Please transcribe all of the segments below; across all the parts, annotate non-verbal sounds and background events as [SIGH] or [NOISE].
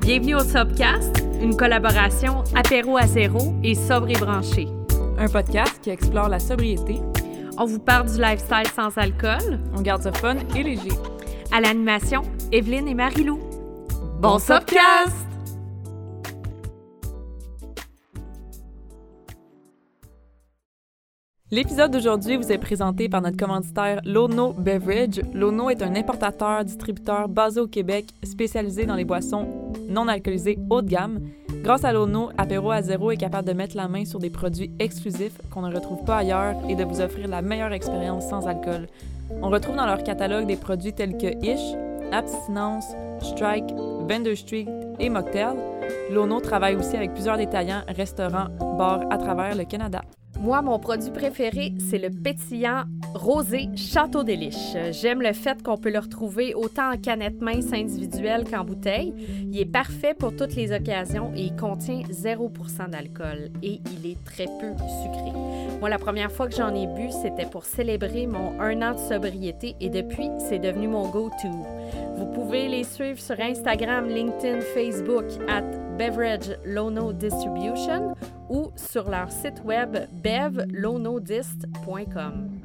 Bienvenue au Sobcast, une collaboration apéro à zéro et sobre et branché. Un podcast qui explore la sobriété. On vous parle du lifestyle sans alcool. On garde ça fun et léger. À l'animation, Evelyne et Marilou. Bon Sobcast! L'épisode d'aujourd'hui vous est présenté par notre commanditaire Lono Beverage. Lono est un importateur, distributeur basé au Québec, spécialisé dans les boissons non alcoolisées haut de gamme. Grâce à Lono, Apéro à zéro est capable de mettre la main sur des produits exclusifs qu'on ne retrouve pas ailleurs et de vous offrir la meilleure expérience sans alcool. On retrouve dans leur catalogue des produits tels que Ish, Abstinence, Strike, Vendor Street et Mocktail. Lono travaille aussi avec plusieurs détaillants, restaurants, bars à travers le Canada. Moi, mon produit préféré, c'est le pétillant rosé Château des. J'aime le fait qu'on peut le retrouver autant en canette mince individuelle qu'en bouteille. Il est parfait pour toutes les occasions et il contient 0% d'alcool et il est très peu sucré. Moi, la première fois que j'en ai bu, c'était pour célébrer mon un an de sobriété et depuis, c'est devenu mon go-to. Vous pouvez les suivre sur Instagram, LinkedIn, Facebook at Beverage Lono Distribution ou sur leur site web bevlonodist.com.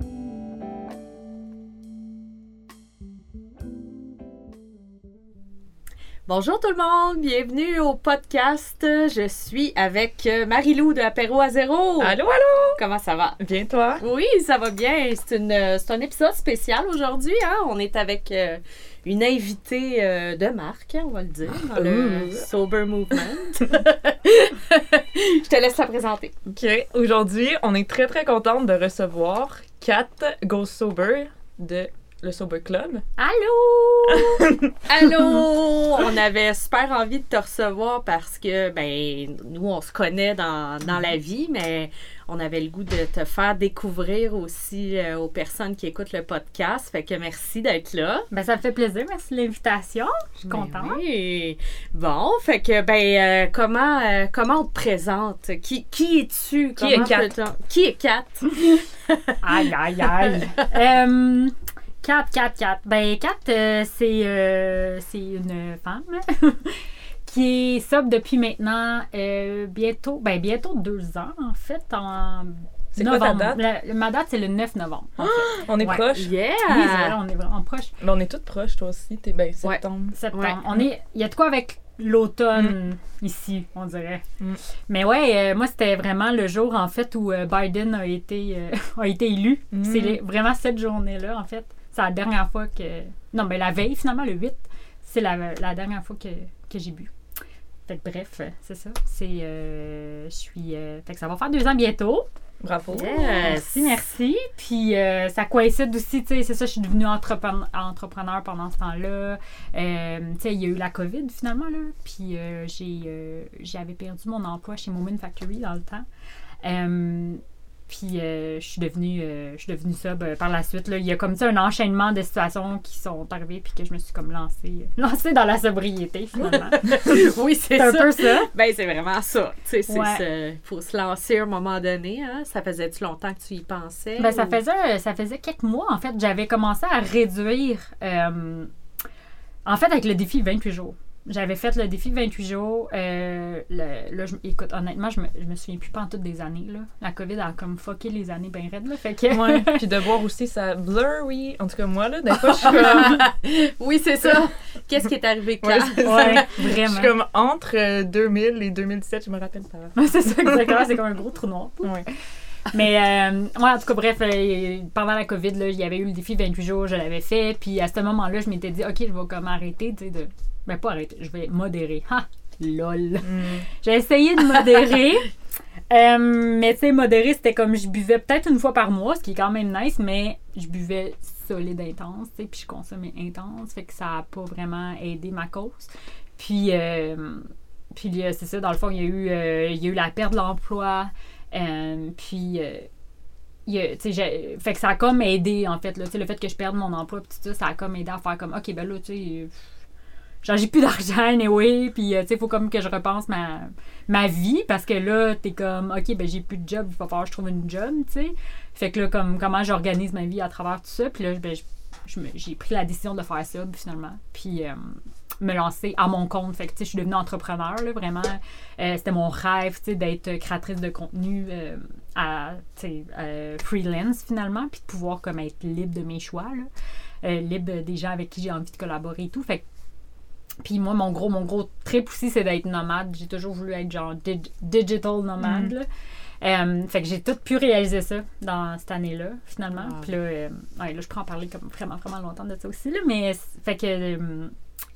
Bonjour tout le monde, bienvenue au podcast. Je suis avec euh, Marie-Lou de Apéro à zéro. Allô, allô! Comment ça va? Bien, toi? Oui, ça va bien. C'est, une, c'est un épisode spécial aujourd'hui. Hein? On est avec euh, une invitée euh, de marque, on va le dire, dans le Ouh. Sober Movement. [LAUGHS] Je te laisse la présenter. OK. Aujourd'hui, on est très, très contente de recevoir Kat Go Sober de le Sober Club. Allô? [LAUGHS] Allô? On avait super envie de te recevoir parce que, ben, nous, on se connaît dans, dans la vie, mais on avait le goût de te faire découvrir aussi euh, aux personnes qui écoutent le podcast. Fait que merci d'être là. Ben, ça me fait plaisir. Merci de l'invitation. Je suis Ben contente. oui. Bon, fait que, ben, euh, comment, euh, comment on te présente? Qui, qui es-tu? Qui est Kat? Qui est Kat? [LAUGHS] Aïe, aïe, aïe. [LAUGHS] euh, 4, 4, 4. Ben, 4, c'est euh, c'est une femme [LAUGHS] qui est sobre depuis maintenant euh, bientôt, ben, bientôt deux ans, en fait, en C'est quoi ta novembre. date? La- ma date, c'est le 9 novembre. en fait. On est Ouais. proches. Yeah! Oui, c'est vrai, on est vraiment proche. Mais on est toutes proches, toi aussi. T'es ben, septembre. Septembre. Ouais. On est, il y a de quoi avec l'automne ici, on dirait. Mm. Mais ouais, euh, moi c'était vraiment le jour en fait où euh, Biden a été euh, [LAUGHS] a été élu. Mm. C'est les- vraiment cette journée-là en fait. C'est la dernière fois que non, mais la veille finalement le 8, c'est la, la dernière fois que, que j'ai bu. Fait que bref, c'est ça. C'est euh, je suis euh, fait que ça va faire deux ans bientôt. Bravo. Yes! Merci, merci. Puis euh, ça coïncide aussi, tu sais, c'est ça, je suis devenue entrepreneur, entrepreneur pendant ce temps-là. Euh, tu sais, il y a eu la COVID finalement, là. Puis euh, j'ai, j'avais perdu mon emploi chez Moment Factory dans le temps. Puis euh, je suis devenue, euh, je suis devenue sub euh, par la suite. Là. Il y a comme ça un enchaînement de situations qui sont arrivées puis que je me suis comme lancée, [LAUGHS] lancée dans la sobriété finalement. [LAUGHS] oui, c'est c'est un ça. peu ça. Ben, c'est vraiment ça. Tu sais, Ouais. ça. faut se lancer à un moment donné. Hein? Ça faisait-tu longtemps que tu y pensais? Ben, ça faisait, ça faisait quelques mois, en fait. J'avais commencé à réduire, en fait, avec le défi 28 jours. J'avais fait le défi 28 jours. Euh, le- là, je- écoute, honnêtement, je me, je me souviens plus pas en toutes des années. Là. La COVID a comme fucké les années bien raides. Là, fait que... Ouais. [LAUGHS] Puis de voir aussi ça blur, oui. En tout cas, moi, là, des fois, je suis comme. [LAUGHS] oui, c'est ça. Qu'est-ce qui est arrivé, Ouais, ça. Ouais, Je vraiment. suis comme entre euh, 2000 et 2017, je me rappelle pas. c'est ça, exactement. C'est comme un gros trou noir. Ouais. Mais, euh, ouais, en tout cas, bref, euh, pendant la COVID, là, il y avait eu le défi 28 jours, je l'avais fait. Puis à ce moment-là, je m'étais dit, OK, je vais comme arrêter, de. Ben, pas arrêter, je vais modérer. Ha! Lol. Mm. J'ai essayé de modérer. [LAUGHS] Euh, mais tu sais, modérer, c'était comme je buvais peut-être une fois par mois, ce qui est quand même nice, mais je buvais solide intense, tu sais, puis je consommais intense, fait que ça n'a pas vraiment aidé ma cause. Puis, euh, puis euh, c'est ça, dans le fond, il y a eu, euh, il y a eu la perte de l'emploi, puis... il fait que ça a comme aidé, en fait, là, le fait que je perde mon emploi, tout ça, ça a comme aidé à faire comme, OK, ben là, tu sais, genre, j'ai plus d'argent, anyway, puis, euh, tu sais, faut comme que je repense ma, ma vie, parce que là, t'es comme, OK, ben j'ai plus de job, il va falloir que je trouve une job, tu sais. Fait que là, comme, comment j'organise ma vie à travers tout ça, puis là, ben, j'ai pris la décision de faire ça, finalement. Puis, euh, me lancer à mon compte. Fait que, tu sais, je suis devenue entrepreneur, là, vraiment. Euh, c'était mon rêve, tu sais, d'être créatrice de contenu euh, à, freelance, finalement, puis de pouvoir, comme, être libre de mes choix, là. Libre des gens avec qui j'ai envie de collaborer et tout. Fait que puis moi, mon gros, mon gros trip aussi, c'est d'être nomade. J'ai toujours voulu être genre dig- digital nomade. là. Euh, fait que j'ai tout pu réaliser ça dans cette année-là, finalement. Wow. Puis là, euh, ouais, là, je peux en parler comme vraiment, vraiment longtemps de ça aussi. Là, mais fait que euh,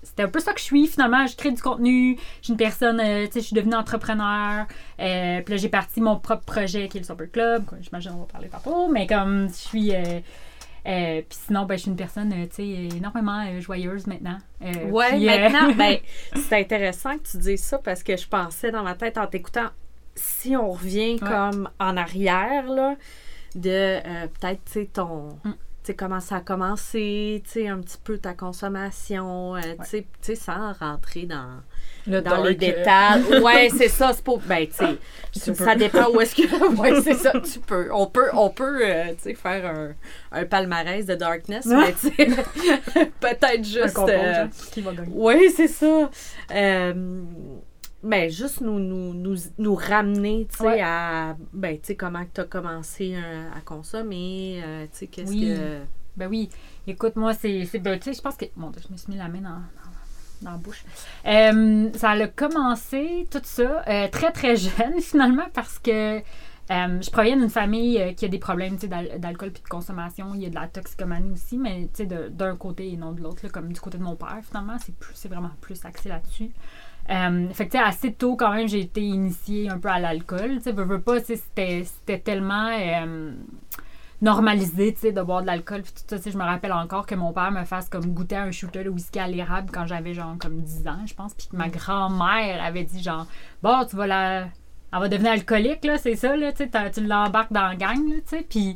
c'était un peu ça que je suis finalement. Je crée du contenu. Je suis une personne, tu sais, je suis devenue entrepreneur. Puis là, j'ai parti mon propre projet qui est le Super Club. J'imagine qu'on va parler tantôt. Mais comme je suis. Euh, puis sinon, ben, je suis une personne, euh, tu sais, énormément euh, joyeuse maintenant. Euh, euh, maintenant, [LAUGHS] ben, c'est intéressant que tu dises ça parce que je pensais dans ma tête en t'écoutant, si on revient comme en arrière, là, de peut-être, tu sais, ton. Mm. Tu sais, comment ça a commencé, tu sais, un petit peu ta consommation, tu sais, sans rentrer dans, Le dans les euh, détails. [LAUGHS] Ouais, c'est ça, c'est pas. Ben, tu sais, ça peux. dépend où est-ce que. [LAUGHS] Ouais, c'est ça, tu peux. On peut, on peut euh, tu sais, faire un, un palmarès de Darkness, mais tu sais, [LAUGHS] peut-être un juste. concours, euh, qui va gagner. oui, c'est ça. Euh, mais juste nous, nous, nous, nous ramener, tu sais, Ouais. à, ben, tu sais, comment tu as commencé euh, à consommer, euh, tu sais, qu'est-ce Oui. que... Ben oui. Écoute, moi, c'est. Ben, tu sais, je pense que. Dieu, je me suis mis la main dans, dans, la bouche. Euh, ça a commencé, tout ça, euh, très, très jeune, [LAUGHS] finalement, parce que. euh, je proviens d'une famille qui a des problèmes d'alcool et de consommation. Il y a de la toxicomanie aussi, mais d'un côté et non de l'autre, comme du côté de mon père, finalement. C'est vraiment plus axé là-dessus. Fait que, assez tôt, quand même, j'ai été initiée un peu à l'alcool. Tu sais, veux, veux pas, c'était tellement normalisé, tu sais, de boire de l'alcool. Puis tout ça, tu sais, je me rappelle encore que mon père me fasse comme goûter un shooter de whisky à l'érable quand j'avais genre comme 10 ans, je pense. Puis que ma grand-mère avait dit genre, bon, tu vas la. Elle va devenir alcoolique, là, c'est ça, là, tu sais, tu l'embarques dans la gang, là, tu sais. Puis,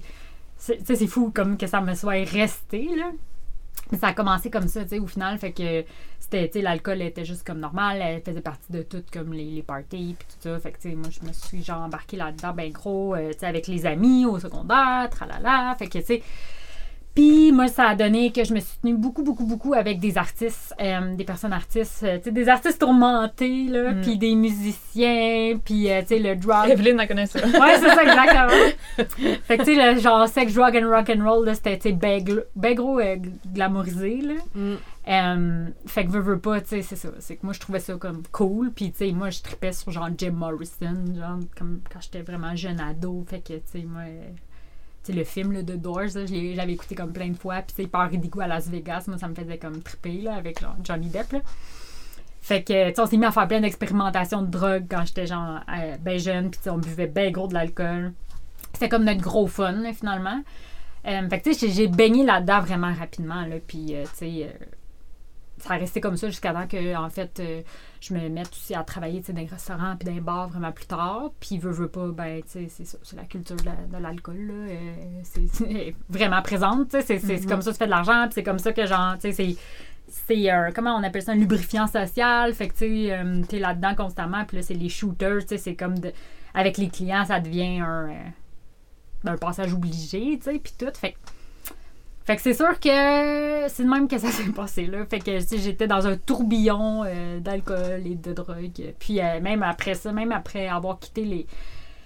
c'est- tu sais, c'est fou comme que ça me soit resté, là. Mais ça a commencé comme ça, tu sais, au final, fait que c'était, tu sais, l'alcool était juste comme normal, elle faisait partie de tout, comme les, les parties, puis tout ça. Fait que, tu sais, moi, je me suis genre embarquée là-dedans, ben gros, euh, tu sais, avec les amis au secondaire, tralala. Fait que, tu sais. Puis, moi, ça a donné que je me suis tenue beaucoup, beaucoup, beaucoup avec des artistes, euh, des personnes artistes, euh, tu sais, des artistes tourmentés, là, Mm. puis des musiciens, puis, euh, tu sais, le drug. Evelyne en connaît ça. [LAUGHS] Ouais, c'est ça, exactement. [LAUGHS] fait que, tu sais, le genre sex, drug and rock and roll, c'était, tu sais, ben, ben gros euh, glamourisé, là. Mm. Fait que veux, veux pas, tu sais, c'est ça. C'est que moi, je trouvais ça comme cool. Puis, tu sais, moi, je tripais sur genre Jim Morrison, genre, comme quand j'étais vraiment jeune ado. Fait que, tu sais, moi, le film là, de Doors, j'avais écouté comme plein de fois. Puis, tu sais, à Las Vegas, moi, ça me faisait comme triper, là, avec genre Johnny Depp, là. Fait que, on s'est mis à faire plein d'expérimentations de drogue quand j'étais genre euh, ben jeune. Puis, on buvait ben gros de l'alcool. C'était comme notre gros fun, là, finalement. Euh, fait que, j'ai- baigné là-dedans vraiment rapidement, là. Puis, euh, tu sais, euh, ça a resté comme ça jusqu'à temps que, en fait, je me mette aussi à travailler, dans les restaurants puis dans les bars vraiment plus tard. Puis, veux, veux pas, ben, tu sais, c'est ça, c'est la culture de la- l'alcool, là. euh, c'est [LAUGHS] vraiment présente. C'est Mhm. comme ça que tu fais de l'argent, puis c'est comme ça que, genre, tu sais, c'est c'est un, comment on appelle ça, un lubrifiant social. Fait que, tu sais, euh, t'es là-dedans constamment. Puis là, c'est les shooters, tu sais, c'est comme, de, avec les clients, ça devient un, euh, un passage obligé, tu sais, puis tout. Fait que, fait que c'est sûr que c'est de même que ça s'est [LAUGHS] passé, là. Fait que, j'étais dans un tourbillon euh, d'alcool et de drogue. Puis euh, même après ça, même après avoir quitté les,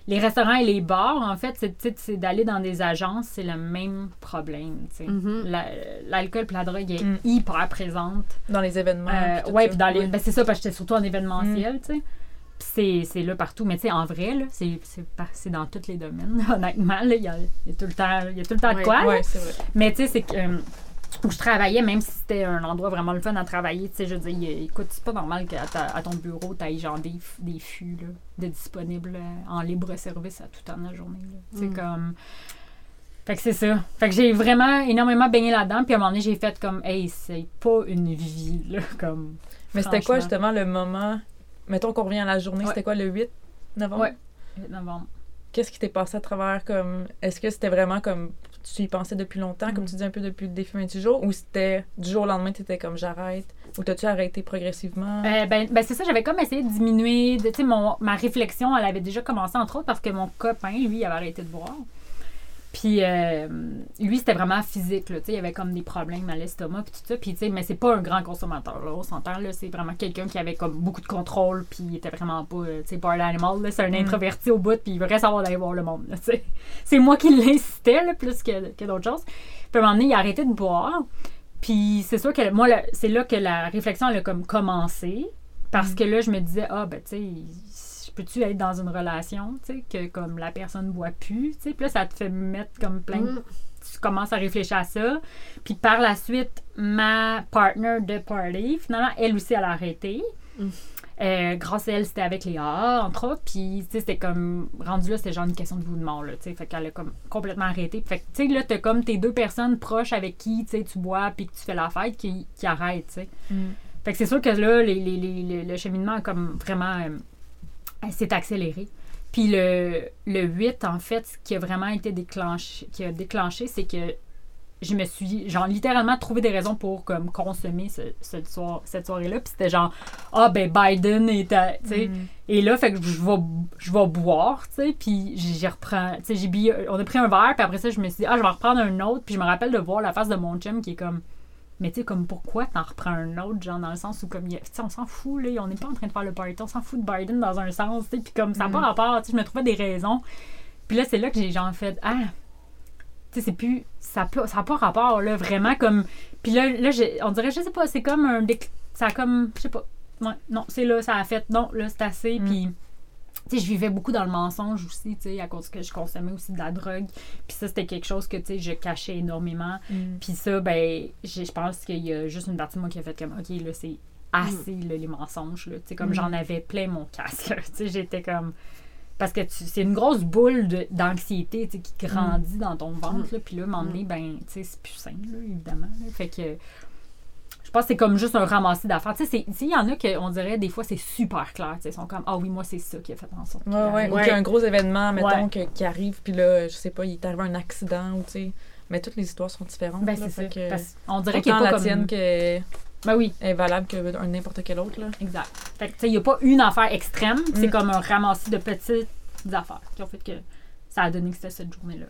les restaurants et les bars, en fait, c'est, d'aller dans des agences, c'est le même problème, sais. Mhm. La- L'alcool et la drogue est Mm. hyper présente. Dans les événements. Euh, ouais, dans les. Ben, c'est ça, parce que j'étais surtout en événementiel, tu sais. Puis c'est, c'est là partout. Mais tu sais, en vrai, là, c'est, dans tous les domaines, [LAUGHS] honnêtement. Il y a, il y a tout le temps, il y a tout le temps de quoi. Ouais, vrai. Mais tu sais, c'est que. euh, où je travaillais, même si c'était un endroit vraiment le fun à travailler, tu sais, je veux dire, écoute, c'est pas normal qu'à à ton bureau, t'ailles genre des, des fûts là, de disponibles euh, en libre service à tout temps de la journée. C'est Mm. comme. Fait que c'est ça. Fait que j'ai vraiment énormément baigné là-dedans, puis à un moment donné, j'ai fait comme, hey, c'est pas une vie, là, [LAUGHS] comme. Mais c'était quoi justement le moment Mettons qu'on revient à la journée, Ouais. c'était quoi le 8 novembre? Ouais. novembre. Qu'est-ce qui t'est passé à travers comme Est-ce que c'était vraiment comme tu y pensais depuis longtemps, comme Mm. tu dis un peu depuis le défi 28 jours, ou c'était du jour au lendemain tu étais comme j'arrête, ou t'as-tu arrêté progressivement? Euh, ben, ben, c'est ça, j'avais comme essayé de diminuer. Tu sais, mon- ma réflexion, elle avait déjà commencé, entre autres, parce que mon copain, lui, avait arrêté de boire. Puis euh, lui, c'était vraiment physique. Là, il avait comme des problèmes à l'estomac puis tout ça. Puis, mais c'est pas un grand consommateur. Là, on s'entend. Là, c'est vraiment quelqu'un qui avait comme beaucoup de contrôle. Puis il était vraiment pas, euh, un animal. là. C'est un introverti au bout. Puis il voudrait savoir d'aller voir le monde. là, [LAUGHS] c'est moi qui l'incitais plus que, que d'autres choses. Puis à un moment donné, il a arrêté de boire. Puis c'est sûr que moi, c'est là que la réflexion elle a comme commencé. Parce que là, je me disais, ah, ben, tu sais, peux-tu être dans une relation, tu sais, que comme la personne ne boit plus, tu sais? Puis là, ça te fait mettre comme plein de- Mm. Tu commences à réfléchir à ça. Puis par la suite, ma partner de party, finalement, elle aussi, elle a arrêté. Mm. Euh, grâce à elle, c'était avec Léa, entre autres. Puis, tu sais, c'était comme. Rendu là, c'était genre une question de vous de mort, là, tu sais. Fait qu'elle a comme complètement arrêté. Fait que, tu sais, là, t'as comme tes deux personnes proches avec qui, tu sais, tu bois puis que tu fais la fête qui, qui arrêtent, tu sais. Mm. Fait que c'est sûr que là, les, les- les- les- le cheminement a comme vraiment euh, s'est accéléré. Puis le, le 8, en fait, ce qui a vraiment été déclenché, qui a déclenché, c'est que je me suis, genre, littéralement trouvé des raisons pour comme consommer ce, ce soir- cette soirée-là. Puis c'était genre, ah, ben Biden est à- tu sais. Mm. Et là, fait que je vais, je vais boire, tu sais, puis j'y reprends, tu sais, j'ai on a pris un verre, puis après ça, je me suis dit, ah, je vais en reprendre un autre, puis je me rappelle de voir la face de mon chum qui est comme, mais tu sais, comme pourquoi t'en reprends un autre, genre dans le sens où, comme, tu sais, on s'en fout, là, on n'est pas en train de faire le party, on s'en fout de Biden dans un sens, tu sais, puis comme, ça n'a pas Mhm. rapport, tu sais, je me trouvais des raisons. Puis là, c'est là que j'ai, genre, fait, ah, tu sais, c'est plus, ça n'a ça pas rapport, là, vraiment, comme, puis là, là on dirait, je sais pas, c'est comme un, déc- ça a comme, je sais pas, ouais, non, c'est là, ça a fait, non, là, c'est assez, Mm. puis tu sais, je vivais beaucoup dans le mensonge aussi, tu sais, à cause que je consommais aussi de la drogue. Puis ça, c'était quelque chose que, tu sais, je cachais énormément. Mm. Puis ça, ben, je pense qu'il y a juste une partie de moi qui a fait comme, OK, là, c'est assez, là, les mensonges, là. Tu sais, comme Mm. j'en avais plein mon casque. [LAUGHS] Tu sais, j'étais comme... Parce que c'est une grosse boule d'anxiété, tu sais, qui grandit dans ton ventre, là. Puis là, à un moment donné, ben, tu sais, c'est plus sain, là, évidemment. là. Fait que... Je pense que c'est comme juste un ramassis d'affaires. Tu sais, il y en a que on dirait des fois c'est super clair. Tu sais, Ils sont comme Ah oui, moi c'est ça qui a fait en sorte. Ouais, ouais. Ou Ouais. qu'il y a un gros événement, mettons, Ouais. que- qui arrive, puis là, je sais pas, il est arrivé un accident, ou tu sais. Mais toutes les histoires sont différentes. Ben, c'est ça. que- Parce qu'on dirait qu'il a pas la comme... tienne que est Ben oui, valable que n'importe quelle autre, là. exact. Fait que, tu sais, il n'y a pas une affaire extrême. C'est Mm. comme un ramassis de petites affaires qui ont fait que ça a donné que c'était cette journée-là.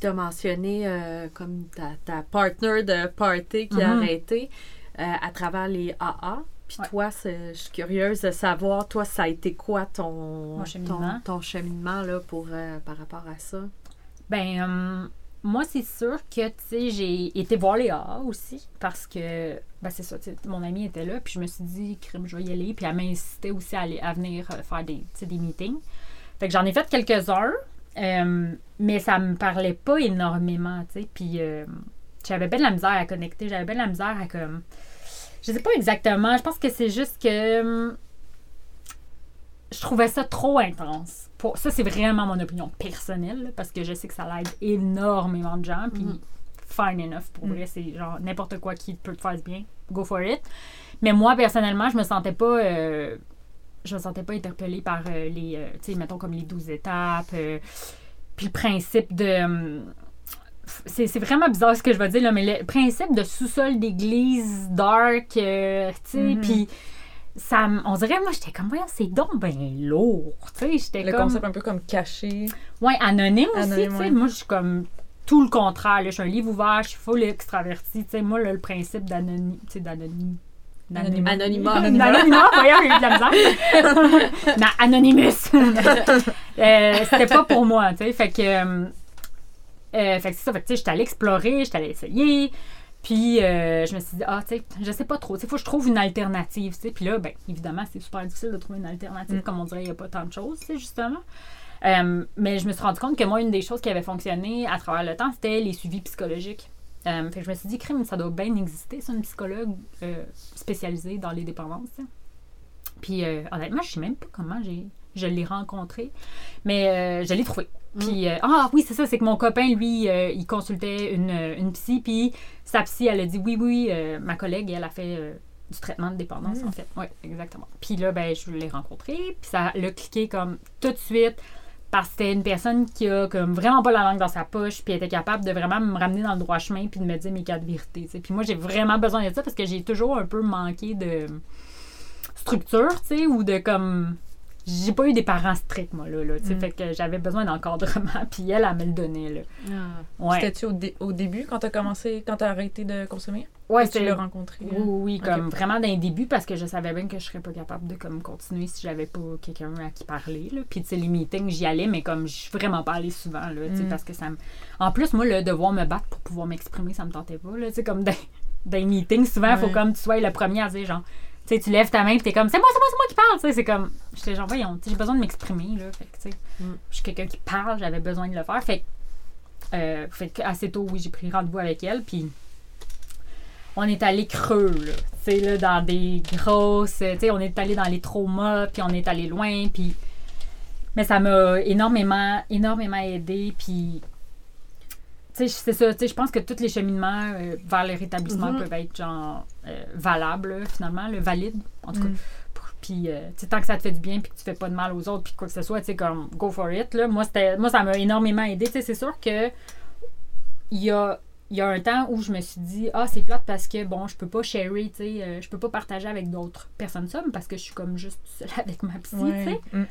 Tu as mentionné euh, comme ta, ta partner de party qui a Mhm. arrêté euh, à travers les AA. Puis Ouais. toi, je suis curieuse de savoir, toi, ça a été quoi ton, Mon cheminement. ton, ton cheminement là, pour, euh, par rapport à ça? Ben, moi, c'est sûr que, tu sais, j'ai été voir les AA aussi parce que, ben, c'est ça, tu sais, mon ami était là, puis je me suis dit, crime, je vais y aller, puis elle m'incitait aussi à, aller, à venir faire des, des meetings. Fait que j'en ai fait quelques-uns, euh, mais ça me parlait pas énormément, tu sais, puis euh, j'avais bien de la misère à connecter, j'avais bien de la misère à, comme, je sais pas exactement, je pense que c'est juste que je trouvais ça trop intense. Pour, ça, c'est vraiment mon opinion personnelle, là, parce que je sais que ça l'aide énormément de gens. Puis, Mhm. fine enough. Pour Mhm. vrai, c'est genre n'importe quoi qui peut te faire du bien. Go for it. Mais moi, personnellement, je me sentais pas. euh, je me sentais pas interpellée par euh, les. euh, tu sais, mettons comme les 12 étapes. euh, puis le principe de. hum, c'est vraiment bizarre ce que je vais dire, là, mais le principe de sous-sol d'église dark, tu sais, Mhm. puis ça, me- on dirait, moi, j'étais comme, voyons, c'est donc ben lourd, tu sais, j'étais Le comme, concept un peu comme caché. ouais, anonyme aussi, Anonyme, tu sais, ouais. moi, je suis comme tout le contraire, là, je suis un livre ouvert, je suis full extraverti, tu sais, moi, là, le principe d'anonyme. Anonymat. Anonymat. Anonymat, Anonymat, voyons, j'ai eu de la misère. [LAUGHS] Non, Anonymous. [LAUGHS] Euh, C'était pas pour moi, tu sais. Fait que. euh, euh, fait que c'est ça. Fait que, tu sais, j'étais allée explorer, j'étais allée essayer. Puis, euh, je me suis dit, ah, tu sais, je sais pas trop. Tu sais, faut que je trouve une alternative, tu sais. Puis là, ben, évidemment, c'est super difficile de trouver une alternative. Mm. Comme on dirait, il n'y a pas tant de choses, tu sais, justement. Euh, mais je me suis rendu compte que moi, une des choses qui avait fonctionné à travers le temps, c'était les suivis psychologiques. Euh, fait que je me suis dit, crime, ça doit bien exister, ça, une psychologue euh, spécialisée dans les dépendances. sais. Puis, euh, honnêtement, je sais même pas comment j'ai, je l'ai rencontré, mais euh, je l'ai trouvé. Puis, euh, ah oui, c'est ça, c'est que mon copain, lui, euh, il consultait une, une psy, puis sa psy, elle a dit oui, oui, euh, ma collègue, elle a fait du traitement de dépendance, Mm. en fait. Oui, exactement. Puis là, ben, je l'ai rencontré, puis ça l'a cliqué comme tout de suite, parce que c'était une personne qui a comme vraiment pas la langue dans sa poche, puis était capable de vraiment me ramener dans le droit chemin, puis de me dire mes quatre vérités. Puis moi, j'ai vraiment besoin de ça, parce que j'ai toujours un peu manqué de structure, tu ou de comme j'ai pas eu des parents stricts, moi, là. là tu Mm. Fait que j'avais besoin d'encadrement, [LAUGHS] puis elle, elle me le donnait, là. Ouais. C'était-tu au, dé- au début, quand t'as commencé, quand t'as arrêté de consommer? Ouais, tu c'était- l'as rencontré? Oui, oui, oui, comme vraiment d'un début parce que je savais bien que je serais pas capable de comme continuer si j'avais pas quelqu'un à qui parler. Là. Puis tu sais, les meetings, j'y allais, mais comme je suis vraiment pas allée souvent, là, tu sais, Mm. parce que ça me. En plus, moi, le devoir me battre pour pouvoir m'exprimer, ça me tentait pas. Là, tu sais, comme les meetings, souvent, il faut Ouais. comme tu sois le premier à dire genre. Tu sais, tu lèves ta main et t'es comme, c'est moi, c'est moi, c'est moi qui parle. Tu sais, c'est comme, j'étais genre, voyons, j'ai besoin de m'exprimer. Là, fait que, tu sais, Mm. je suis quelqu'un qui parle, j'avais besoin de le faire. Fait euh, fait assez tôt, oui, j'ai pris rendez-vous avec elle. Puis on est allé creux, là. Tu sais, là, dans des grosses. Tu sais, on est allé dans les traumas, puis on est allé loin, puis. Mais ça m'a énormément, énormément aidé, puis. C'est ça, tu sais, je pense que tous les cheminements euh, vers le rétablissement Mhm. peuvent être, genre, euh, valables, là, finalement, le valide, en tout cas. Mm. Pour- Puis, euh, tu sais, tant que ça te fait du bien, puis que tu fais pas de mal aux autres, puis quoi que ce soit, tu sais, comme, go for it, là. Moi, c'était, moi ça m'a énormément aidé, tu sais, c'est sûr que il y a, il y a un temps où je me suis dit, ah, c'est plate parce que, bon, je peux pas sharer, tu sais, euh, je peux pas partager avec d'autres personnes ça, mais parce que je suis comme juste seule [LAUGHS] avec ma psy, tu sais. Ouais. Mm.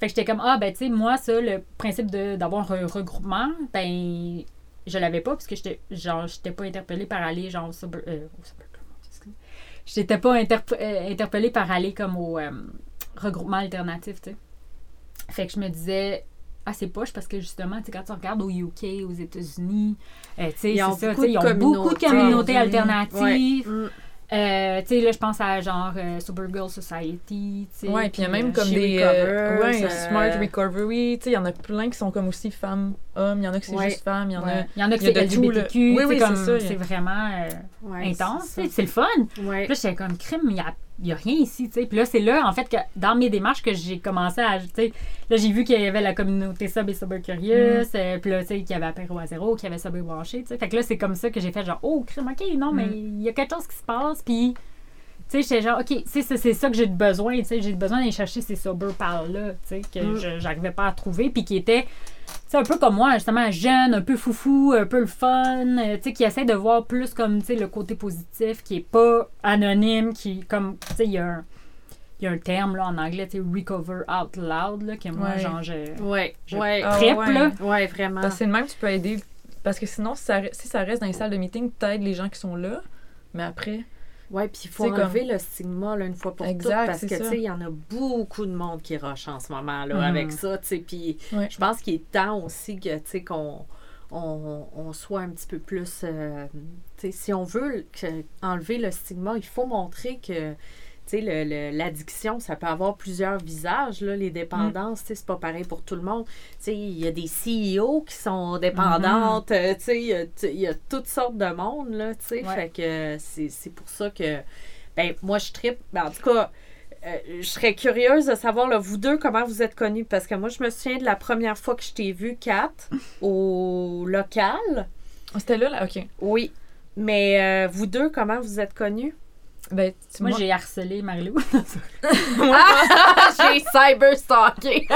Fait que j'étais comme, ah, ben, tu sais, moi, ça, le principe de- d'avoir un regroupement, ben, je l'avais pas parce que j'étais, genre, j'étais pas interpellée par aller, genre, au euh. J'étais pas euh, interpellée par aller comme au euh, regroupement alternatif, tu sais. Fait que je me disais, ah, c'est poche parce que justement, tu sais, quand tu regardes au UK, aux États-Unis, euh, tu sais, Ils ont ça, beaucoup ils de ont beaucoup de communautés. communautés Mm. alternatives. Euh, tu sais, là, je pense à genre euh, Sober Girl Society, tu sais. Ouais, puis il y a même euh, comme She des. euh, Recovers, ouais, Smart Recovery. Tu sais, il y en a plein qui sont comme aussi femmes, hommes. Il y en a qui c'est Ouais. juste femmes. Il y en ouais. a. Il y en a qui y c'est de tout, là. LGBTQ, Oui, oui, comme, c'est ça. c'est vraiment euh, Ouais, intense, c'est tu sais, ça. c'est le fun. Ouais. Puis là, j'étais comme crime, mais il n'y a, il y a rien ici, tu sais. Puis là, c'est là, en fait, que dans mes démarches, que j'ai commencé à. Tu sais, là, j'ai vu qu'il y avait la communauté Sub et Sober Curious. Mm. euh, puis là, tu sais, qu'il y avait Apéro à zéro, qu'il y avait Sober Branché, tu sais. Fait que là, c'est comme ça que j'ai fait genre, oh, crime, ok, non, mais Mm. il y a quelque chose qui se passe. Puis, tu sais, j'étais genre, ok, c'est ça que j'ai besoin, tu sais. J'ai besoin d'aller chercher ces Sober pals-là, tu sais, que Mm. je- j'arrivais pas à trouver. Puis qui étaient. C'est un peu comme moi, justement, jeune, un peu foufou, un peu le fun, euh, tu sais, qui essaie de voir plus comme, tu sais, le côté positif, qui est pas anonyme, qui, comme, tu sais, il y a un... Il y a un terme là, en anglais, tu sais, recover out loud, là, que moi, Ouais. genre, je, Ouais, je ouais. Là. Ouais, vraiment. Parce que c'est de même que tu peux aider. Parce que sinon, si ça, si ça reste dans les salles de meeting, t'aides les gens qui sont là. Mais après. Ouais, puis il faut comme- enlever le stigma là, une fois pour Exact, toutes parce que tu sais, il y en a beaucoup de monde qui rush en ce moment là Mhm. avec ça, tu sais, puis Ouais. je pense qu'il est temps aussi que tu sais qu'on on, on soit un petit peu plus euh, tu sais, si on veut que- enlever le stigma, il faut montrer que tu sais, l'addiction, ça peut avoir plusieurs visages, là, les dépendances, tu sais, c'est pas pareil pour tout le monde. Tu sais, il y a des CEO qui sont dépendantes, euh, tu sais, il y y, a toutes sortes de monde, là, tu sais, Ouais. fait que c'est c'est pour ça que, ben, moi, je tripe. Ben, en tout cas, euh, je serais curieuse de savoir, là, vous deux, comment vous êtes connus, parce que moi, je me souviens de la première fois que je t'ai vu, Kat, [LAUGHS] au local. Oh, C'était là, là? OK. Oui. Mais euh, vous deux, comment vous êtes connus? Ben, tu Moi, j'ai harcelé Marilou. [LAUGHS] J'ai cyberstalké.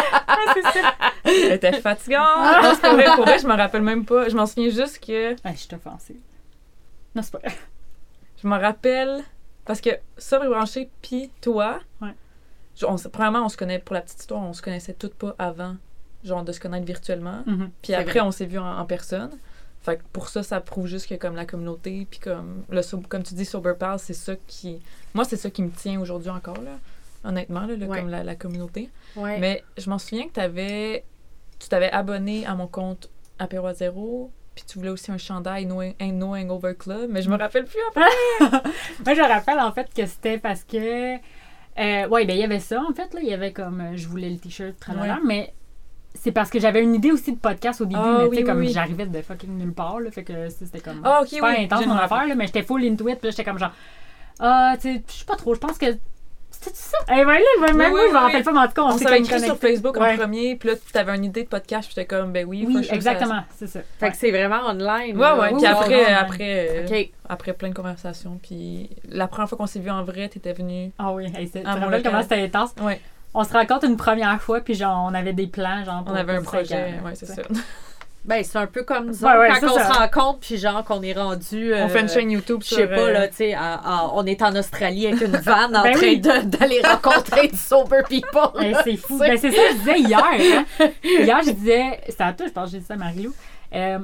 Elle était fatigante. Non, c'est pas vrai, pour vrai, je m'en rappelle même pas. Je m'en souviens juste que. ah, je suis offensée. Non, c'est pas vrai. Je m'en rappelle parce que et Branché, puis toi. Ouais. On, se- premièrement, on se connaît, pour la petite histoire, on se connaissait toutes pas avant, genre de se connaître virtuellement. Mhm. Puis après, vrai. on s'est vu en, en personne. Fait que pour ça, ça prouve juste que comme la communauté, puis comme, le, comme tu dis, Sober Pals, c'est ça qui... Moi, c'est ça qui me tient aujourd'hui encore, là. Honnêtement, là, Ouais. comme la, la communauté. Ouais. Mais je m'en souviens que t'avais, tu t'avais abonné à mon compte Apéro à zéro, puis tu voulais aussi un chandail No, un no Hangover Club, mais je me rappelle plus [LAUGHS] après. Moi, je rappelle en fait que c'était parce que. Euh, ouais, ben il y avait ça en fait. Là. Il y avait comme. euh, je voulais le t-shirt, tralala, Ouais. mais c'est parce que j'avais une idée aussi de podcast au début, Ah, mais oui, tu sais, oui, comme oui. j'arrivais de fucking nulle part, là, fait que c'était comme. Ah, ok, super oui, intense mon affaire, là, mais j'étais full into it, puis là, j'étais comme genre. Ah, tu sais, je sais pas trop, je pense que. C'était ça? Eh ben là, même Oui, moi, oui, je me oui, rappelle pas, mais en tout cas, on, On s'avait écrit sur. Facebook en premier, puis là, t'avais une idée de podcast, puis j'étais comme, ben oui, faut Oui, que je- exactement, c'est ça. Fait que c'est vraiment online. Ouais, ouais, Oui, puis oui, après, après, euh, OK. après plein de conversations, puis la première fois qu'on s'est vu en vrai, t'étais venu. Ah oui, hey, c'est- tu te rappelles comment c'était intense? Ouais, On se rencontre une première fois, puis genre, on avait des plans, genre. on avait un projet, ans, ouais, c'est ça. Ben, c'est un peu comme nous Ouais, ouais, autres, quand on ça- se rencontre, puis genre qu'on est rendu. On fait une euh, chaîne YouTube Je sais pas, euh, là, tu sais, on est en Australie avec une vanne en [LAUGHS] Ben train oui. d'aller rencontrer du sober people. Ben, c'est fou. Ben, c'est ça que je disais hier. hein. [LAUGHS] Hier, je disais, c'était à toi, je pense que j'ai dit ça à Marie-Lou. Euh,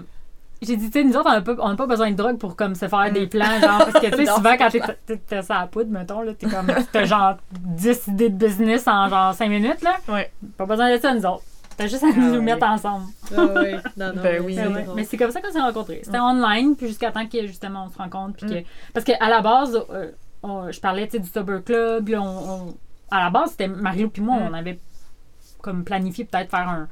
j'ai dit, tu sais, nous autres, on n'a pas, on a pas besoin de drogue pour comme se faire des plans, genre, parce que, tu sais, [LAUGHS] Mm. Souvent, quand t'es- ça à la poudre, mettons, là, t'es comme, t'as genre 10 idées de business en genre 5 minutes, là. Ouais. Pas besoin de ça, nous autres. T'as juste à Ah nous mettre ensemble. Ah oui, non, non, Ben oui. Ben. Mais c'est comme ça qu'on s'est rencontrés. C'était online, puis jusqu'à temps que justement on se rencontre. Puis que... Mm. Parce qu'à la base, euh, on- je parlais tu sais, du Sober Club. puis on, on- À la base, c'était Marie-Lou puis moi, Mm. on avait comme planifié peut-être faire un.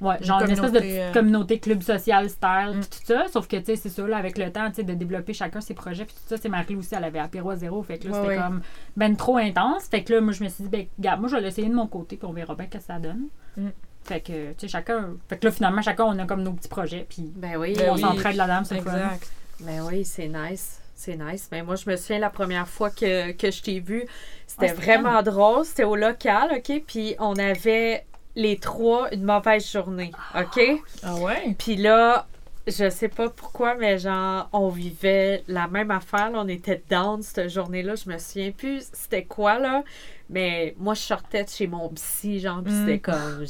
Ouais, genre une, espèce de communauté, petite euh, communauté club social style, Mm. tout ça. Sauf que, tu sais, c'est ça, là, avec le temps, tu sais, de développer chacun ses projets, puis tout ça, sais, Marie aussi, elle avait apéro à zéro, fait que là, Ouais, c'était comme ben trop intense. Fait que là, moi, je me suis dit, ben, regarde, moi, je vais l'essayer de mon côté, puis on verra bien ce que ça donne. Mm. Fait que, tu sais, chacun. Fait que là, finalement, chacun, on a comme nos petits projets, puis Ben oui, Ben on oui. s'entraide là-dedans, c'est. Exact. Ben oui, c'est nice. C'est nice. Mais moi, je me souviens la première fois que, que je t'ai vu, c'était Ah, c'était vraiment drôle. C'était au local, OK? Puis on avait les trois une mauvaise journée, OK? Ah ouais? Puis là, je sais pas pourquoi, mais genre, on vivait la même affaire. là. On était down cette journée-là. Je me souviens plus c'était quoi, là. Mais moi, je sortais de chez mon psy, genre, puis Mm. c'était comme...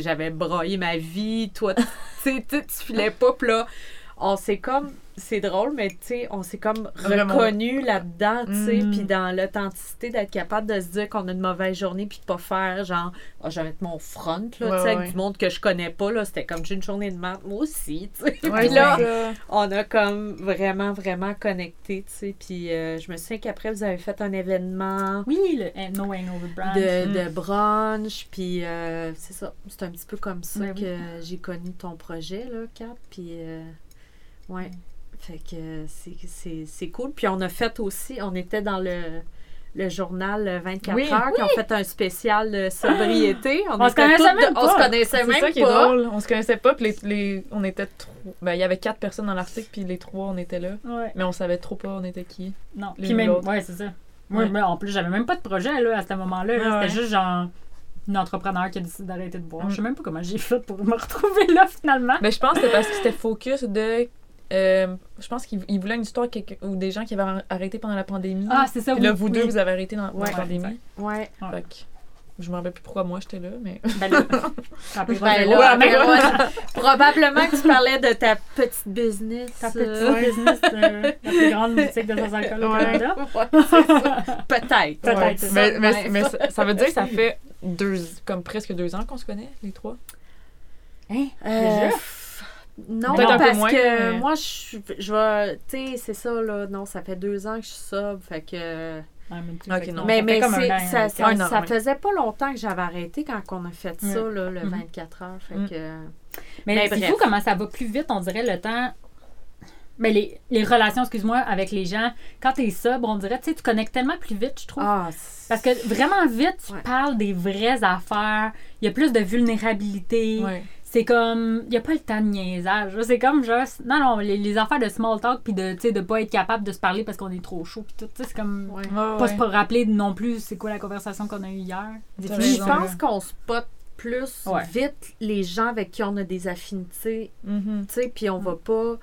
J'avais broyé ma vie. Toi, tu sais, tu filais pas. Là, on s'est comme... C'est drôle, mais tu sais, on s'est comme Vraiment. reconnu là-dedans, tu sais, Mm. puis dans l'authenticité d'être capable de se dire qu'on a une mauvaise journée, puis de pas faire genre, Ah, je vais mettre mon front, là, tu sais, ouais. avec du monde que je connais pas, là, c'était comme j'ai une journée de maths, moi aussi, tu sais. Ouais, puis là, on a comme vraiment, vraiment connecté, tu sais. Puis euh, je me souviens qu'après, vous avez fait un événement Oui, le No Hangover Brunch. de, Mm. de brunch, puis euh, c'est ça. C'est un petit peu comme ça oui. que j'ai connu ton projet, là, Cap. Puis, euh, ouais. Fait que c'est- c'est c'est cool. Puis on a fait aussi, on était dans le, le journal euh, 24 Oui. heures, qui ont fait un spécial de sobriété. On se connaissait de- même On se pas. connaissait C'est même ça qui est pas. drôle. On se connaissait pas, puis les, les- on était trois. Ben, il y avait quatre personnes dans l'article, puis les trois, on était là. Ouais. Mais on savait trop pas on était qui. Non. Puis même, ouais, c'est ça. Moi, Ouais. moi, en plus, j'avais même pas de projet là, à ce moment-là. Ouais, C'était juste genre une entrepreneur qui a décidé d'arrêter de boire. Mm. Je sais même pas comment j'ai fait pour me [LAUGHS] retrouver là finalement. Ben, je pense que c'était parce que c'était focus de. Euh, je pense qu'il il voulait une histoire ou des gens qui avaient arrêté pendant la pandémie. Ah, c'est ça. Puis là, vous oui. deux, vous avez arrêté dans, dans Ouais, la pandémie. exact. Ouais. Fait que je me rappelle plus pourquoi moi j'étais là, mais. [LAUGHS] Ben là, [LAUGHS] Ben là, ben probablement que tu parlais de ta petite business. Ta petite euh, business, euh, la [LAUGHS] plus grande boutique de sans alcool au. Canada. Peut-être. Peut-être, mais, mais, Ouais. mais ça, ça veut dire que ça fait deux, comme presque deux ans qu'on se connaît, les trois? Hein? Euh, Déjà? Non, Peut-être parce moins, que mais- moi, je, je vais. Tu sais, c'est ça, là. Non, ça fait deux ans que je suis sobre. Fait que. Mais non. mais ça mais an, an, faisait pas longtemps que j'avais arrêté quand on a fait ça, là, le Mhm. 24 heures. Fait Mm. que. Mais, Mais c'est fou comment ça va plus vite, on dirait, le temps. Mais les, les relations, excuse-moi, avec les gens, quand t'es sobre, on dirait, tu sais, tu connectes tellement plus vite, je trouve. Ah, Parce que vraiment vite, tu Ouais. parles des vraies affaires, il y a plus de vulnérabilité. Ouais. C'est comme, il n'y a pas le temps de niaisage. C'est comme juste, non, non, les, les affaires de small talk, puis de, tu sais, de pas être capable de se parler parce qu'on est trop chaud, puis tout, tu sais, c'est comme, ouais. Pas ouais. se rappeler non plus c'est quoi la conversation qu'on a eue hier. Je pense qu'on spot plus Ouais. vite les gens avec qui on a des affinités Mhm. tu sais, puis on va pas